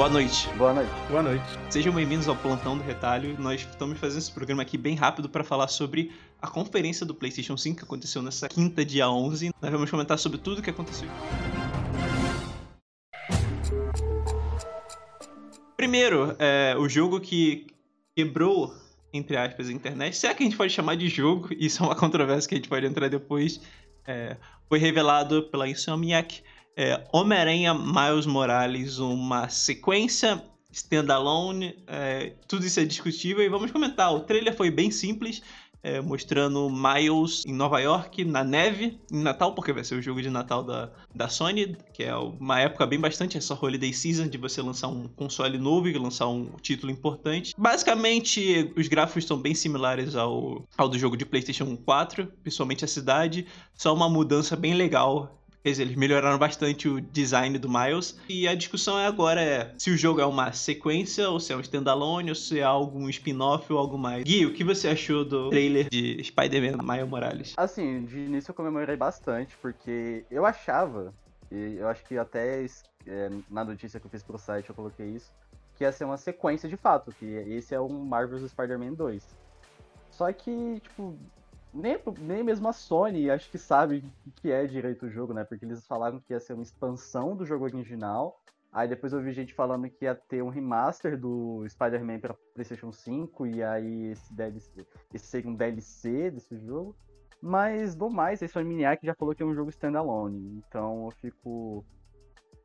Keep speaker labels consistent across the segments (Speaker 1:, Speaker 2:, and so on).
Speaker 1: Boa noite.
Speaker 2: Boa noite.
Speaker 3: Boa noite.
Speaker 1: Sejam bem-vindos ao Plantão do Retalho. Nós estamos fazendo esse programa aqui bem rápido para falar sobre a conferência do PlayStation 5 que aconteceu nessa quinta, dia 11. Nós vamos comentar sobre tudo o que aconteceu. Primeiro, é, o jogo que quebrou, entre aspas, a internet, se é que a gente pode chamar de jogo, isso é uma controvérsia que a gente pode entrar depois, é, foi revelado pela Insomniac é, Homem-Aranha Miles Morales, uma sequência standalone, é, tudo isso é discutível e vamos comentar. O trailer foi bem simples, é, mostrando Miles em Nova York, na neve, em Natal, porque vai ser o jogo de Natal da, da Sony, que é uma época bem bastante essa holiday season de você lançar um console novo e lançar um título importante. Basicamente, os gráficos estão bem similares ao, ao do jogo de PlayStation 4, principalmente a cidade, só uma mudança bem legal Quer dizer, eles melhoraram bastante o design do Miles. E a discussão é agora é se o jogo é uma sequência, ou se é um standalone, ou se é algum spin-off ou algo mais. Gui, o que você achou do trailer de Spider-Man Miles Morales?
Speaker 2: Assim, de início eu comemorei bastante, porque eu achava, e eu acho que até é, na notícia que eu fiz pro site eu coloquei isso, que ia ser uma sequência de fato, que esse é um Marvel's Spider-Man 2. Só que, tipo, nem, nem mesmo a Sony acho que sabe o que é direito o jogo, né? Porque eles falaram que ia ser uma expansão do jogo original. Aí depois eu vi gente falando que ia ter um remaster do Spider-Man para PlayStation 5 e aí esse, DLC, esse seria um DLC desse jogo. Mas do mais, esse Miniac já falou que é um jogo standalone. Então eu fico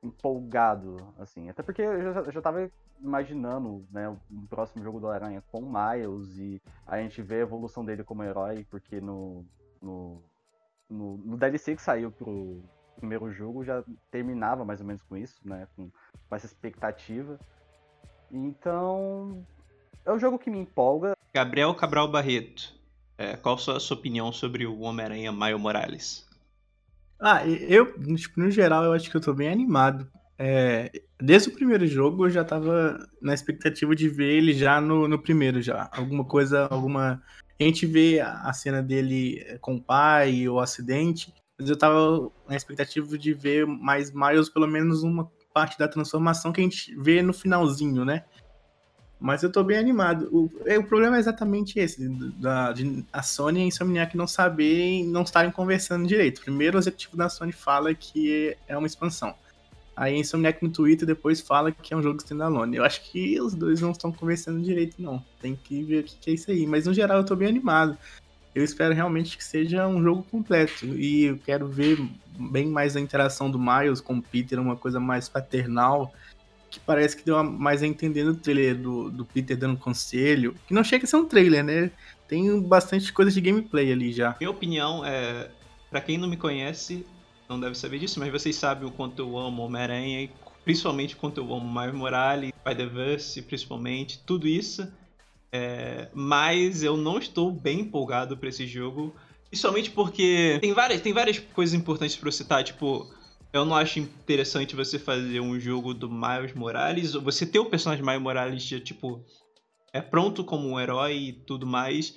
Speaker 2: empolgado, assim. Até porque eu já, já tava imaginando, né, o próximo jogo do Aranha com Miles e a gente vê a evolução dele como herói, porque no, no, no, no DLC que saiu pro primeiro jogo já terminava mais ou menos com isso, né, com, com essa expectativa. Então, é um jogo que me empolga.
Speaker 1: Gabriel Cabral Barreto, é, qual a sua, sua opinião sobre o Homem-Aranha Miles Morales?
Speaker 3: Ah, eu, tipo, no geral, eu acho que eu tô bem animado. É, desde o primeiro jogo eu já tava na expectativa de ver ele já no, no primeiro já. Alguma coisa, alguma. A gente vê a cena dele com o pai, o acidente, mas eu tava na expectativa de ver mais Miles, pelo menos uma parte da transformação que a gente vê no finalzinho, né? Mas eu tô bem animado. O, é, o problema é exatamente esse, da, de a Sony e a Insomniac não saberem, não estarem conversando direito. Primeiro o executivo da Sony fala que é uma expansão. Aí a Insomniac no Twitter depois fala que é um jogo standalone. Eu acho que os dois não estão conversando direito, não. Tem que ver o que é isso aí. Mas no geral eu tô bem animado. Eu espero realmente que seja um jogo completo. E eu quero ver bem mais a interação do Miles com o Peter, uma coisa mais paternal. Que parece que deu mais a entender no trailer do, do Peter dando conselho. Que não chega a ser um trailer, né? Tem bastante coisa de gameplay ali já.
Speaker 1: Minha opinião é. Pra quem não me conhece, não deve saber disso, mas vocês sabem o quanto eu amo Homem-Aranha e principalmente o quanto eu amo Miles Morales, Spider-Verse, principalmente, tudo isso. É, mas eu não estou bem empolgado para esse jogo, principalmente porque tem várias, tem várias coisas importantes para citar, tipo, eu não acho interessante você fazer um jogo do Miles Morales, você ter o personagem Miles Morales já, tipo, é pronto como um herói e tudo mais,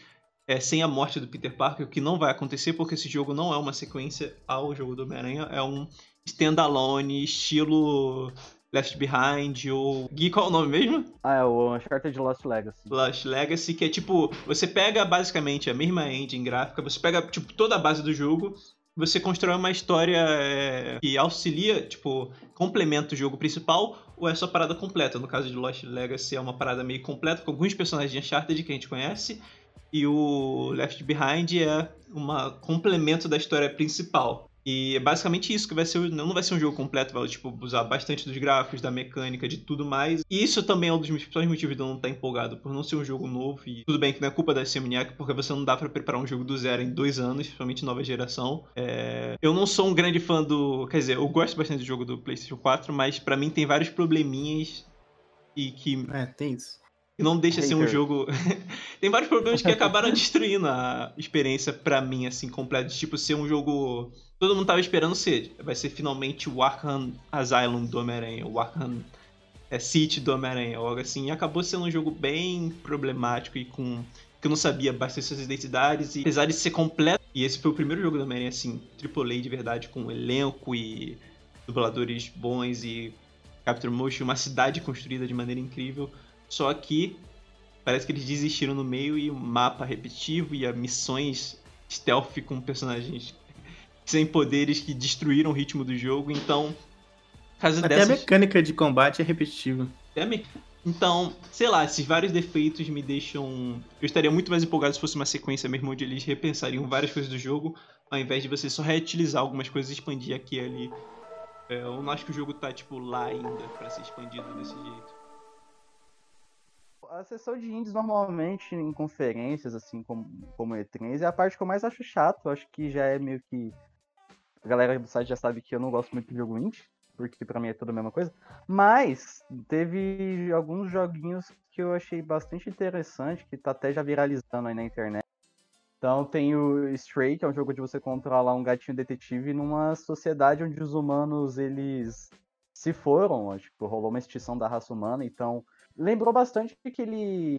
Speaker 1: é, sem a morte do Peter Parker, o que não vai acontecer porque esse jogo não é uma sequência ao jogo do Homem-Aranha, é um standalone, estilo Left Behind ou... Gui, qual é o nome mesmo?
Speaker 2: Ah, é o Uncharted Lost Legacy.
Speaker 1: Lost Legacy, que é tipo, você pega basicamente a mesma engine gráfica, você pega tipo toda a base do jogo, você constrói uma história é, que auxilia, tipo, complementa o jogo principal ou é só parada completa. No caso de Lost Legacy é uma parada meio completa com alguns personagens de Uncharted que a gente conhece e o Left Behind é um complemento da história principal. E é basicamente isso que vai ser. Não vai ser um jogo completo, vai tipo, usar bastante dos gráficos, da mecânica, de tudo mais. E isso também é um dos principais motivos de eu não estar empolgado, por não ser um jogo novo. E tudo bem que não é culpa da Insomniac, porque você não dá para preparar um jogo do zero em dois anos, principalmente nova geração. É... Eu não sou um grande fã do. Quer dizer, eu gosto bastante do jogo do PlayStation 4, mas para mim tem vários probleminhas e que.
Speaker 3: É, tem isso
Speaker 1: e não deixa ser um jogo. Tem vários problemas que acabaram destruindo a experiência para mim, assim, completa. Tipo, ser um jogo. Todo mundo tava esperando ser. Vai ser finalmente o Arkham Asylum do Homem-Aranha, o Arkham é, City do Homem-Aranha, algo assim. E acabou sendo um jogo bem problemático e com. que eu não sabia bastante suas identidades. E apesar de ser completo. E esse foi o primeiro jogo do Homem-Aranha, assim, AAA de verdade, com elenco e dubladores bons e Capture Motion, uma cidade construída de maneira incrível. Só que parece que eles desistiram no meio e o mapa repetitivo e as missões stealth com personagens sem poderes que destruíram o ritmo do jogo. Então,
Speaker 3: caso Até dessas... a mecânica de combate é repetitiva.
Speaker 1: A me... Então, sei lá, esses vários defeitos me deixam. Eu estaria muito mais empolgado se fosse uma sequência mesmo onde eles repensariam várias coisas do jogo, ao invés de você só reutilizar algumas coisas e expandir aqui e ali. É, eu não acho que o jogo tá, tipo, lá ainda para ser expandido desse jeito.
Speaker 2: A sessão de indies normalmente em conferências, assim como, como E3, é a parte que eu mais acho chato. Acho que já é meio que. A galera do site já sabe que eu não gosto muito de jogo indie porque para mim é tudo a mesma coisa. Mas teve alguns joguinhos que eu achei bastante interessante, que tá até já viralizando aí na internet. Então tem o Stray, que é um jogo de você controlar um gatinho detetive numa sociedade onde os humanos eles se foram, tipo, rolou uma extinção da raça humana, então lembrou bastante aquele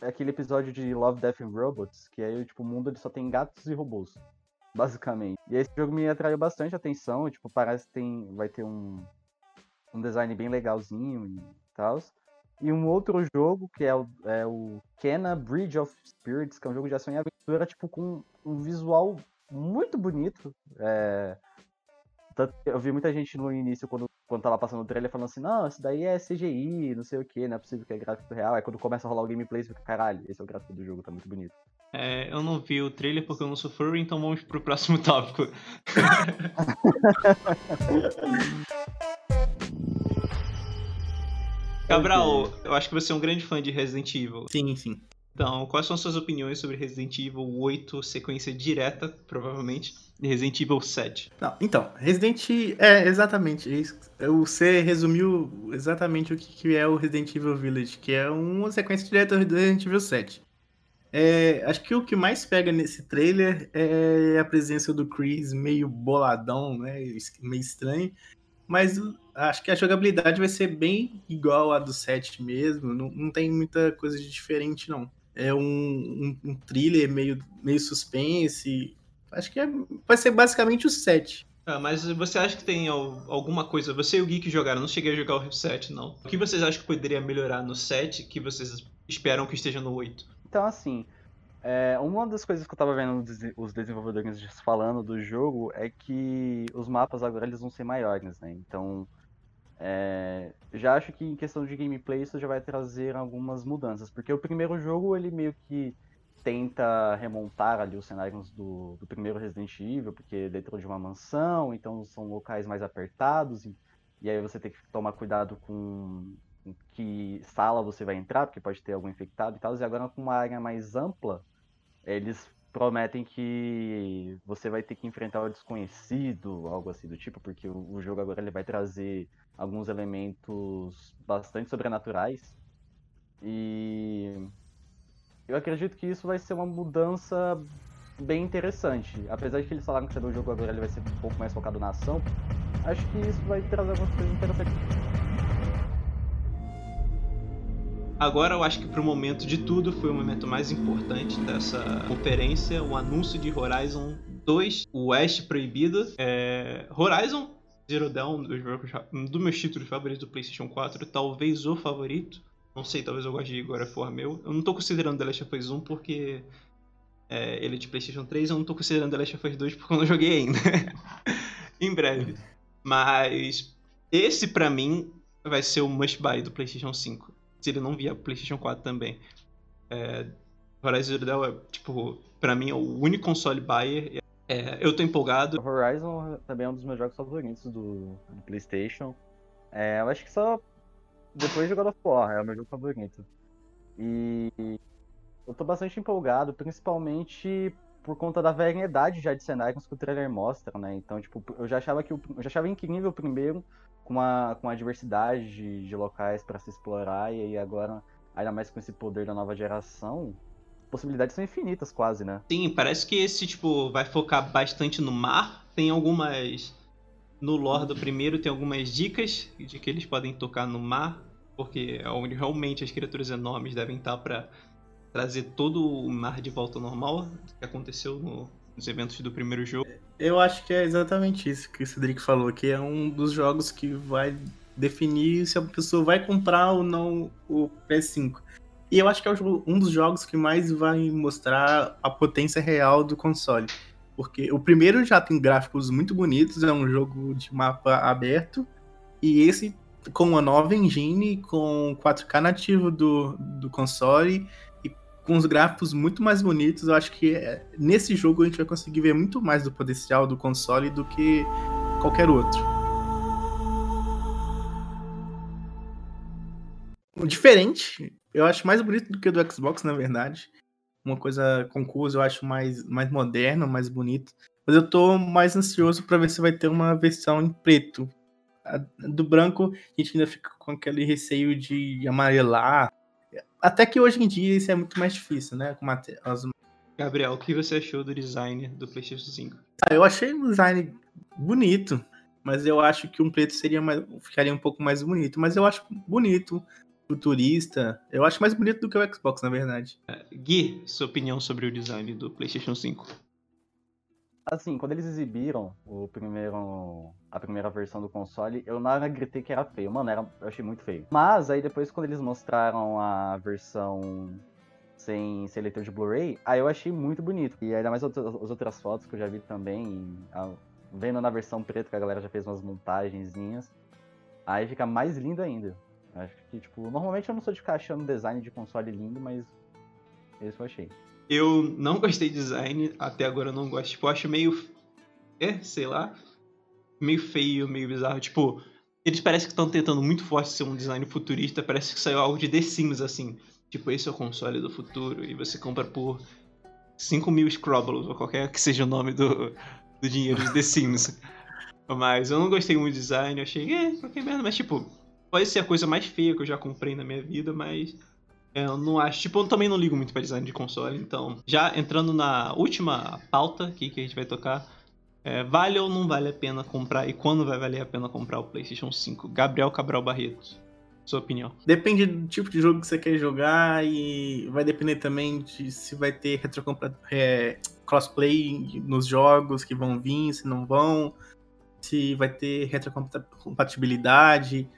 Speaker 2: aquele episódio de Love, Death and Robots, que aí tipo o mundo ele só tem gatos e robôs basicamente. E esse jogo me atraiu bastante atenção, tipo, parece que tem, vai ter um, um design bem legalzinho e tal. E um outro jogo, que é o, é o Kena Bridge of Spirits, que é um jogo de ação e aventura, tipo, com um visual muito bonito. É... Eu vi muita gente no início, quando, quando tava passando o trailer, falando assim, não, isso daí é CGI, não sei o que, não é possível que é gráfico real. Aí quando começa a rolar o gameplay, você fica, caralho, esse é o gráfico do jogo, tá muito bonito.
Speaker 1: É, eu não vi o trailer porque eu não sou furry, então vamos pro próximo tópico. Cabral, eu acho que você é um grande fã de Resident Evil.
Speaker 3: Sim, sim.
Speaker 1: Então, quais são suas opiniões sobre Resident Evil 8, sequência direta, provavelmente, de Resident Evil 7?
Speaker 3: Não, então, Resident é exatamente isso. Você resumiu exatamente o que é o Resident Evil Village, que é uma sequência direta do Resident Evil 7. É, acho que o que mais pega nesse trailer é a presença do Chris meio boladão, né? Meio estranho. Mas acho que a jogabilidade vai ser bem igual a do 7 mesmo. Não, não tem muita coisa de diferente, não. É um, um, um thriller meio, meio suspense. Acho que é, vai ser basicamente o 7.
Speaker 1: Ah, mas você acha que tem alguma coisa? Você e o Geek jogaram, não cheguei a jogar o 7, não. O que vocês acham que poderia melhorar no 7 que vocês esperam que esteja no 8?
Speaker 2: Então, assim, é, uma das coisas que eu tava vendo os desenvolvedores falando do jogo é que os mapas agora eles vão ser maiores, né? Então, é, já acho que em questão de gameplay isso já vai trazer algumas mudanças, porque o primeiro jogo ele meio que tenta remontar ali os cenários do, do primeiro Resident Evil, porque dentro de uma mansão, então são locais mais apertados, e, e aí você tem que tomar cuidado com que sala você vai entrar, porque pode ter algum infectado e tal, e agora com uma área mais ampla, eles prometem que você vai ter que enfrentar o desconhecido, algo assim do tipo, porque o, jogo agora ele vai trazer alguns elementos bastante sobrenaturais. E eu acredito que isso vai ser uma mudança bem interessante. Apesar de que eles falaram que o jogo agora ele vai ser um pouco mais focado na ação, acho que isso vai trazer algumas coisas interessantes.
Speaker 1: Agora eu acho que pro momento de tudo foi o momento mais importante dessa conferência, o anúncio de Horizon 2, o West Proibido. É... Horizon Zero Dawn, um dos meus títulos favoritos do PlayStation 4, talvez o favorito. Não sei, talvez eu goste de of War meu. Eu não tô considerando The Last of Us 1 porque é, ele é de PlayStation 3, eu não tô considerando The Last of Us 2 porque eu não joguei ainda. em breve. Mas esse para mim vai ser o must buy do PlayStation 5 se ele não pro PlayStation 4 também. É, Horizon Zero Dawn é, tipo, pra mim é o único console buyer. É, eu tô empolgado.
Speaker 2: Horizon também é um dos meus jogos favoritos do, do PlayStation. É, eu acho que só depois de God of War é o meu jogo favorito. E eu tô bastante empolgado, principalmente por conta da variedade já de cenários que o trailer mostra, né? Então, tipo, eu já achava que eu já achava incrível o primeiro, com uma, com uma diversidade de, de locais para se explorar, e aí agora, ainda mais com esse poder da nova geração, possibilidades são infinitas quase, né?
Speaker 1: Sim, parece que esse, tipo, vai focar bastante no mar, tem algumas... No lore do primeiro tem algumas dicas de que eles podem tocar no mar, porque é onde realmente as criaturas enormes devem estar para trazer todo o mar de volta ao normal, que aconteceu no, nos eventos do primeiro jogo.
Speaker 3: Eu acho que é exatamente isso que o Cedric falou, que é um dos jogos que vai definir se a pessoa vai comprar ou não o PS5. E eu acho que é um dos jogos que mais vai mostrar a potência real do console. Porque o primeiro já tem gráficos muito bonitos, é um jogo de mapa aberto. E esse, com uma nova engine, com 4K nativo do, do console com os gráficos muito mais bonitos, eu acho que é, nesse jogo a gente vai conseguir ver muito mais do potencial do console do que qualquer outro. Diferente, eu acho mais bonito do que o do Xbox, na verdade. Uma coisa concurso eu acho mais, mais moderno, mais bonito. Mas eu tô mais ansioso para ver se vai ter uma versão em preto. A, do branco, a gente ainda fica com aquele receio de amarelar. Até que hoje em dia isso é muito mais difícil, né? Com as...
Speaker 1: Gabriel, o que você achou do design do PlayStation 5?
Speaker 3: Ah, eu achei o design bonito, mas eu acho que um preto seria mais, ficaria um pouco mais bonito. Mas eu acho bonito futurista. Eu acho mais bonito do que o Xbox, na verdade.
Speaker 1: É, Gui, sua opinião sobre o design do PlayStation 5?
Speaker 2: Assim, quando eles exibiram o primeiro, a primeira versão do console, eu não gritei que era feio. Mano, era, eu achei muito feio. Mas aí depois, quando eles mostraram a versão sem, sem leitor de Blu-ray, aí eu achei muito bonito. E ainda mais as outras fotos que eu já vi também, a, vendo na versão preta que a galera já fez umas montagenzinhas, aí fica mais lindo ainda. Acho que, tipo, normalmente eu não sou de ficar achando design de console lindo, mas esse eu achei.
Speaker 1: Eu não gostei de design, até agora eu não gosto. Tipo, eu acho meio. É, sei lá. Meio feio, meio bizarro. Tipo, eles parecem que estão tentando muito forte ser um design futurista. Parece que saiu algo de The Sims, assim. Tipo, esse é o console do futuro. E você compra por 5 mil Scrobbles, ou qualquer que seja o nome do, do dinheiro de The Sims. Mas eu não gostei muito do design. Eu achei, é, qualquer merda. Mas, tipo, Pode ser a coisa mais feia que eu já comprei na minha vida, mas eu não acho. Tipo, eu também não ligo muito para design de console, então. Já entrando na última pauta aqui que a gente vai tocar. É, vale ou não vale a pena comprar e quando vai valer a pena comprar o PlayStation 5? Gabriel Cabral Barreto, sua opinião.
Speaker 3: Depende do tipo de jogo que você quer jogar e vai depender também de se vai ter é, crossplay nos jogos que vão vir, se não vão, se vai ter retrocompatibilidade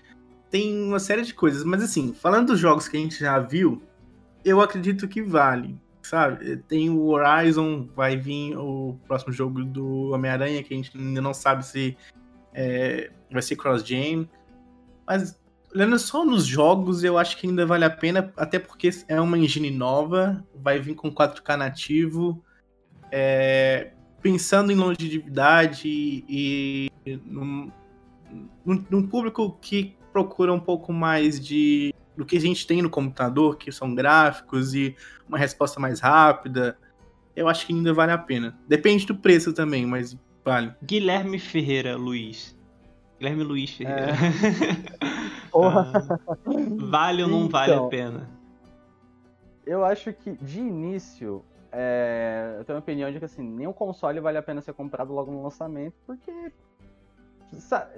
Speaker 3: tem uma série de coisas, mas assim, falando dos jogos que a gente já viu, eu acredito que vale, sabe? Tem o Horizon, vai vir o próximo jogo do Homem-Aranha, que a gente ainda não sabe se é, vai ser cross-gen, mas olhando só nos jogos, eu acho que ainda vale a pena, até porque é uma engine nova, vai vir com 4K nativo, é, pensando em longevidade e, e num, num, público que procura um pouco mais de do que a gente tem no computador, que são gráficos e uma resposta mais rápida, eu acho que ainda vale a pena. Depende do preço também, mas vale.
Speaker 1: Guilherme Ferreira Luiz. Guilherme Luiz Ferreira. É.
Speaker 2: ah,
Speaker 1: vale ou não então, vale a pena?
Speaker 2: Eu acho que de início é, eu tenho uma opinião de que assim, nenhum console vale a pena ser comprado logo no lançamento, porque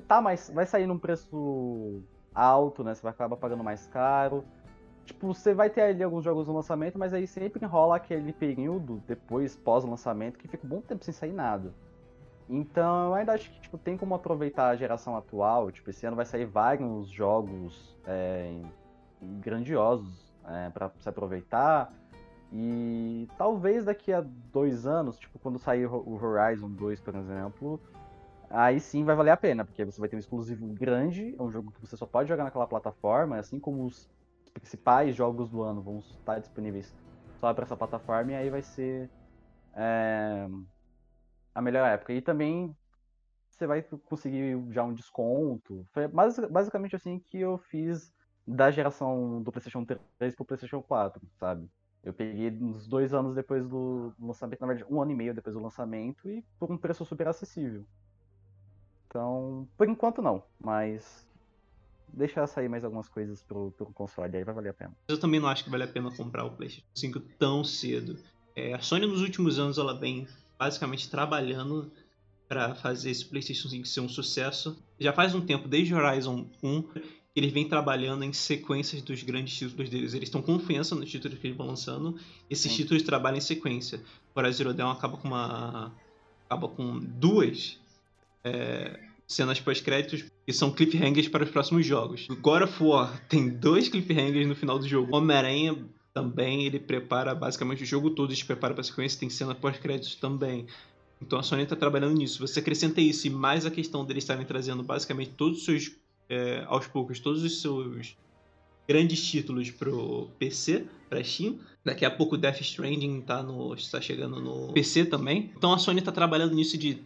Speaker 2: tá mais. Vai sair num preço alto, né? Você vai acabar pagando mais caro. Tipo, você vai ter ali alguns jogos no lançamento, mas aí sempre enrola aquele período depois, pós-lançamento, que fica um bom tempo sem sair nada. Então, eu ainda acho que tipo, tem como aproveitar a geração atual. Tipo, esse ano vai sair vários jogos é, grandiosos é, para se aproveitar. E talvez daqui a dois anos, tipo, quando sair o Horizon 2, por exemplo, aí sim vai valer a pena, porque você vai ter um exclusivo grande, é um jogo que você só pode jogar naquela plataforma, assim como os principais jogos do ano vão estar disponíveis só para essa plataforma, e aí vai ser é, a melhor época. E também você vai conseguir já um desconto. Foi basicamente assim que eu fiz da geração do PlayStation 3 pro PlayStation 4, sabe? Eu peguei uns dois anos depois do lançamento, na verdade, um ano e meio depois do lançamento, e por um preço super acessível. Então, por enquanto não, mas deixar sair mais algumas coisas pro, pro console, aí vai valer a pena.
Speaker 1: Eu também não acho que vale a pena comprar o PlayStation 5 tão cedo. É, a Sony nos últimos anos ela vem basicamente trabalhando para fazer esse PlayStation 5 ser um sucesso. Já faz um tempo, desde Horizon 1, eles vêm trabalhando em sequências dos grandes títulos deles. Eles estão confiança nos títulos que eles vão lançando. Esses Sim. títulos trabalham em sequência. Agora, Zero Dawn acaba com uma. acaba com duas é, cenas pós-créditos que são cliffhangers para os próximos jogos. God of War tem dois cliffhangers no final do jogo. Homem-Aranha também, ele prepara basicamente o jogo todo, se prepara para a sequência, tem cena pós-créditos também. Então a Sony está trabalhando nisso. Você acrescenta isso e mais a questão deles estarem trazendo basicamente todos os seus, é, aos poucos, todos os seus grandes títulos pro PC, pra Steam. Daqui a pouco Death Stranding tá, no, está chegando no PC também. Então a Sony está trabalhando nisso de...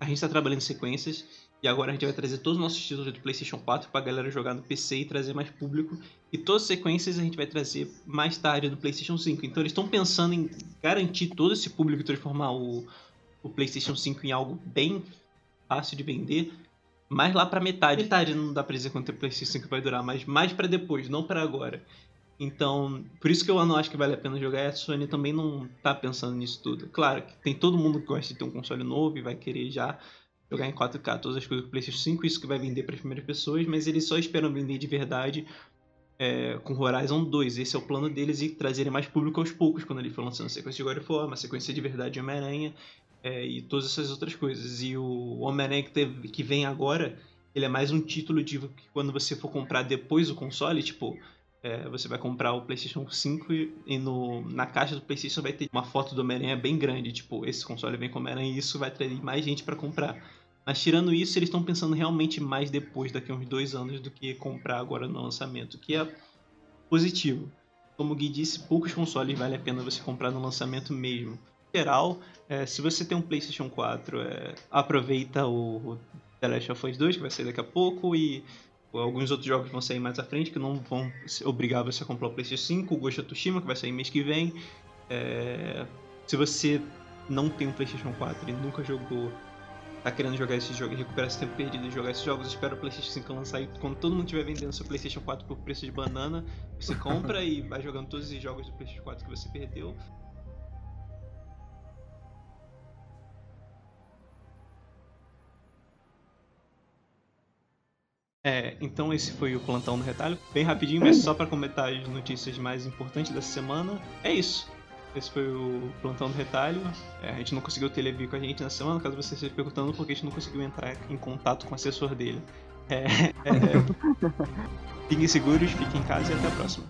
Speaker 1: A gente está trabalhando em sequências e agora a gente vai trazer todos os nossos títulos do PlayStation 4 pra galera jogar no PC e trazer mais público. E todas as sequências a gente vai trazer mais tarde do PlayStation 5. Então eles estão pensando em garantir todo esse público e transformar o, o PlayStation 5 em algo bem fácil de vender. Mais lá pra metade. Metade não dá pra dizer quanto o PlayStation 5 vai durar, mas mais para depois, não para agora. Então, por isso que eu não acho que vale a pena jogar. A Sony também não tá pensando nisso tudo. Claro que tem todo mundo que gosta de ter um console novo e vai querer já jogar em 4K todas as coisas do PlayStation 5, isso que vai vender para as primeiras pessoas, mas eles só esperam vender de verdade é, com Horizon 2. Esse é o plano deles e trazerem mais público aos poucos quando ele for lançando a sequência de God of War, uma sequência de verdade de Homem-Aranha é, e todas essas outras coisas. E o Homem-Aranha que, que vem agora, ele é mais um título de que quando você for comprar depois o console, tipo, é, você vai comprar o PlayStation 5 e, e, no, na caixa do PlayStation vai ter uma foto do Homem-Aranha bem grande. Tipo, esse console vem com Homem-Aranha e isso vai trazer mais gente para comprar. Mas tirando isso, eles estão pensando realmente mais depois, daqui a uns dois anos, do que comprar agora no lançamento, que é positivo. Como o Gui disse, poucos consoles vale a pena você comprar no lançamento mesmo. Em geral, é, se você tem um PlayStation 4, é, aproveita o, o The Last of Us 2, que vai sair daqui a pouco, e alguns outros jogos vão sair mais à frente, que não vão obrigar você a comprar o PlayStation 5, o Ghost of Tsushima, que vai sair mês que vem. É, se você não tem um PlayStation 4 e nunca jogou tá querendo jogar esse jogo e recuperar esse tempo perdido e jogar esses jogos, espera o PlayStation 5 lançar e quando todo mundo estiver vendendo seu PlayStation 4 por preço de banana, você compra e vai jogando todos os jogos do PlayStation 4 que você perdeu. É, então esse foi o plantão do retalho. Bem rapidinho, mas só para comentar as notícias mais importantes dessa semana. É isso. Esse foi o Plantão do Retalho. É, a gente não conseguiu ter ele com a gente na semana, caso você esteja perguntando, porque a gente não conseguiu entrar em contato com o assessor dele. É, é, fiquem seguros, fiquem em casa e até a próxima.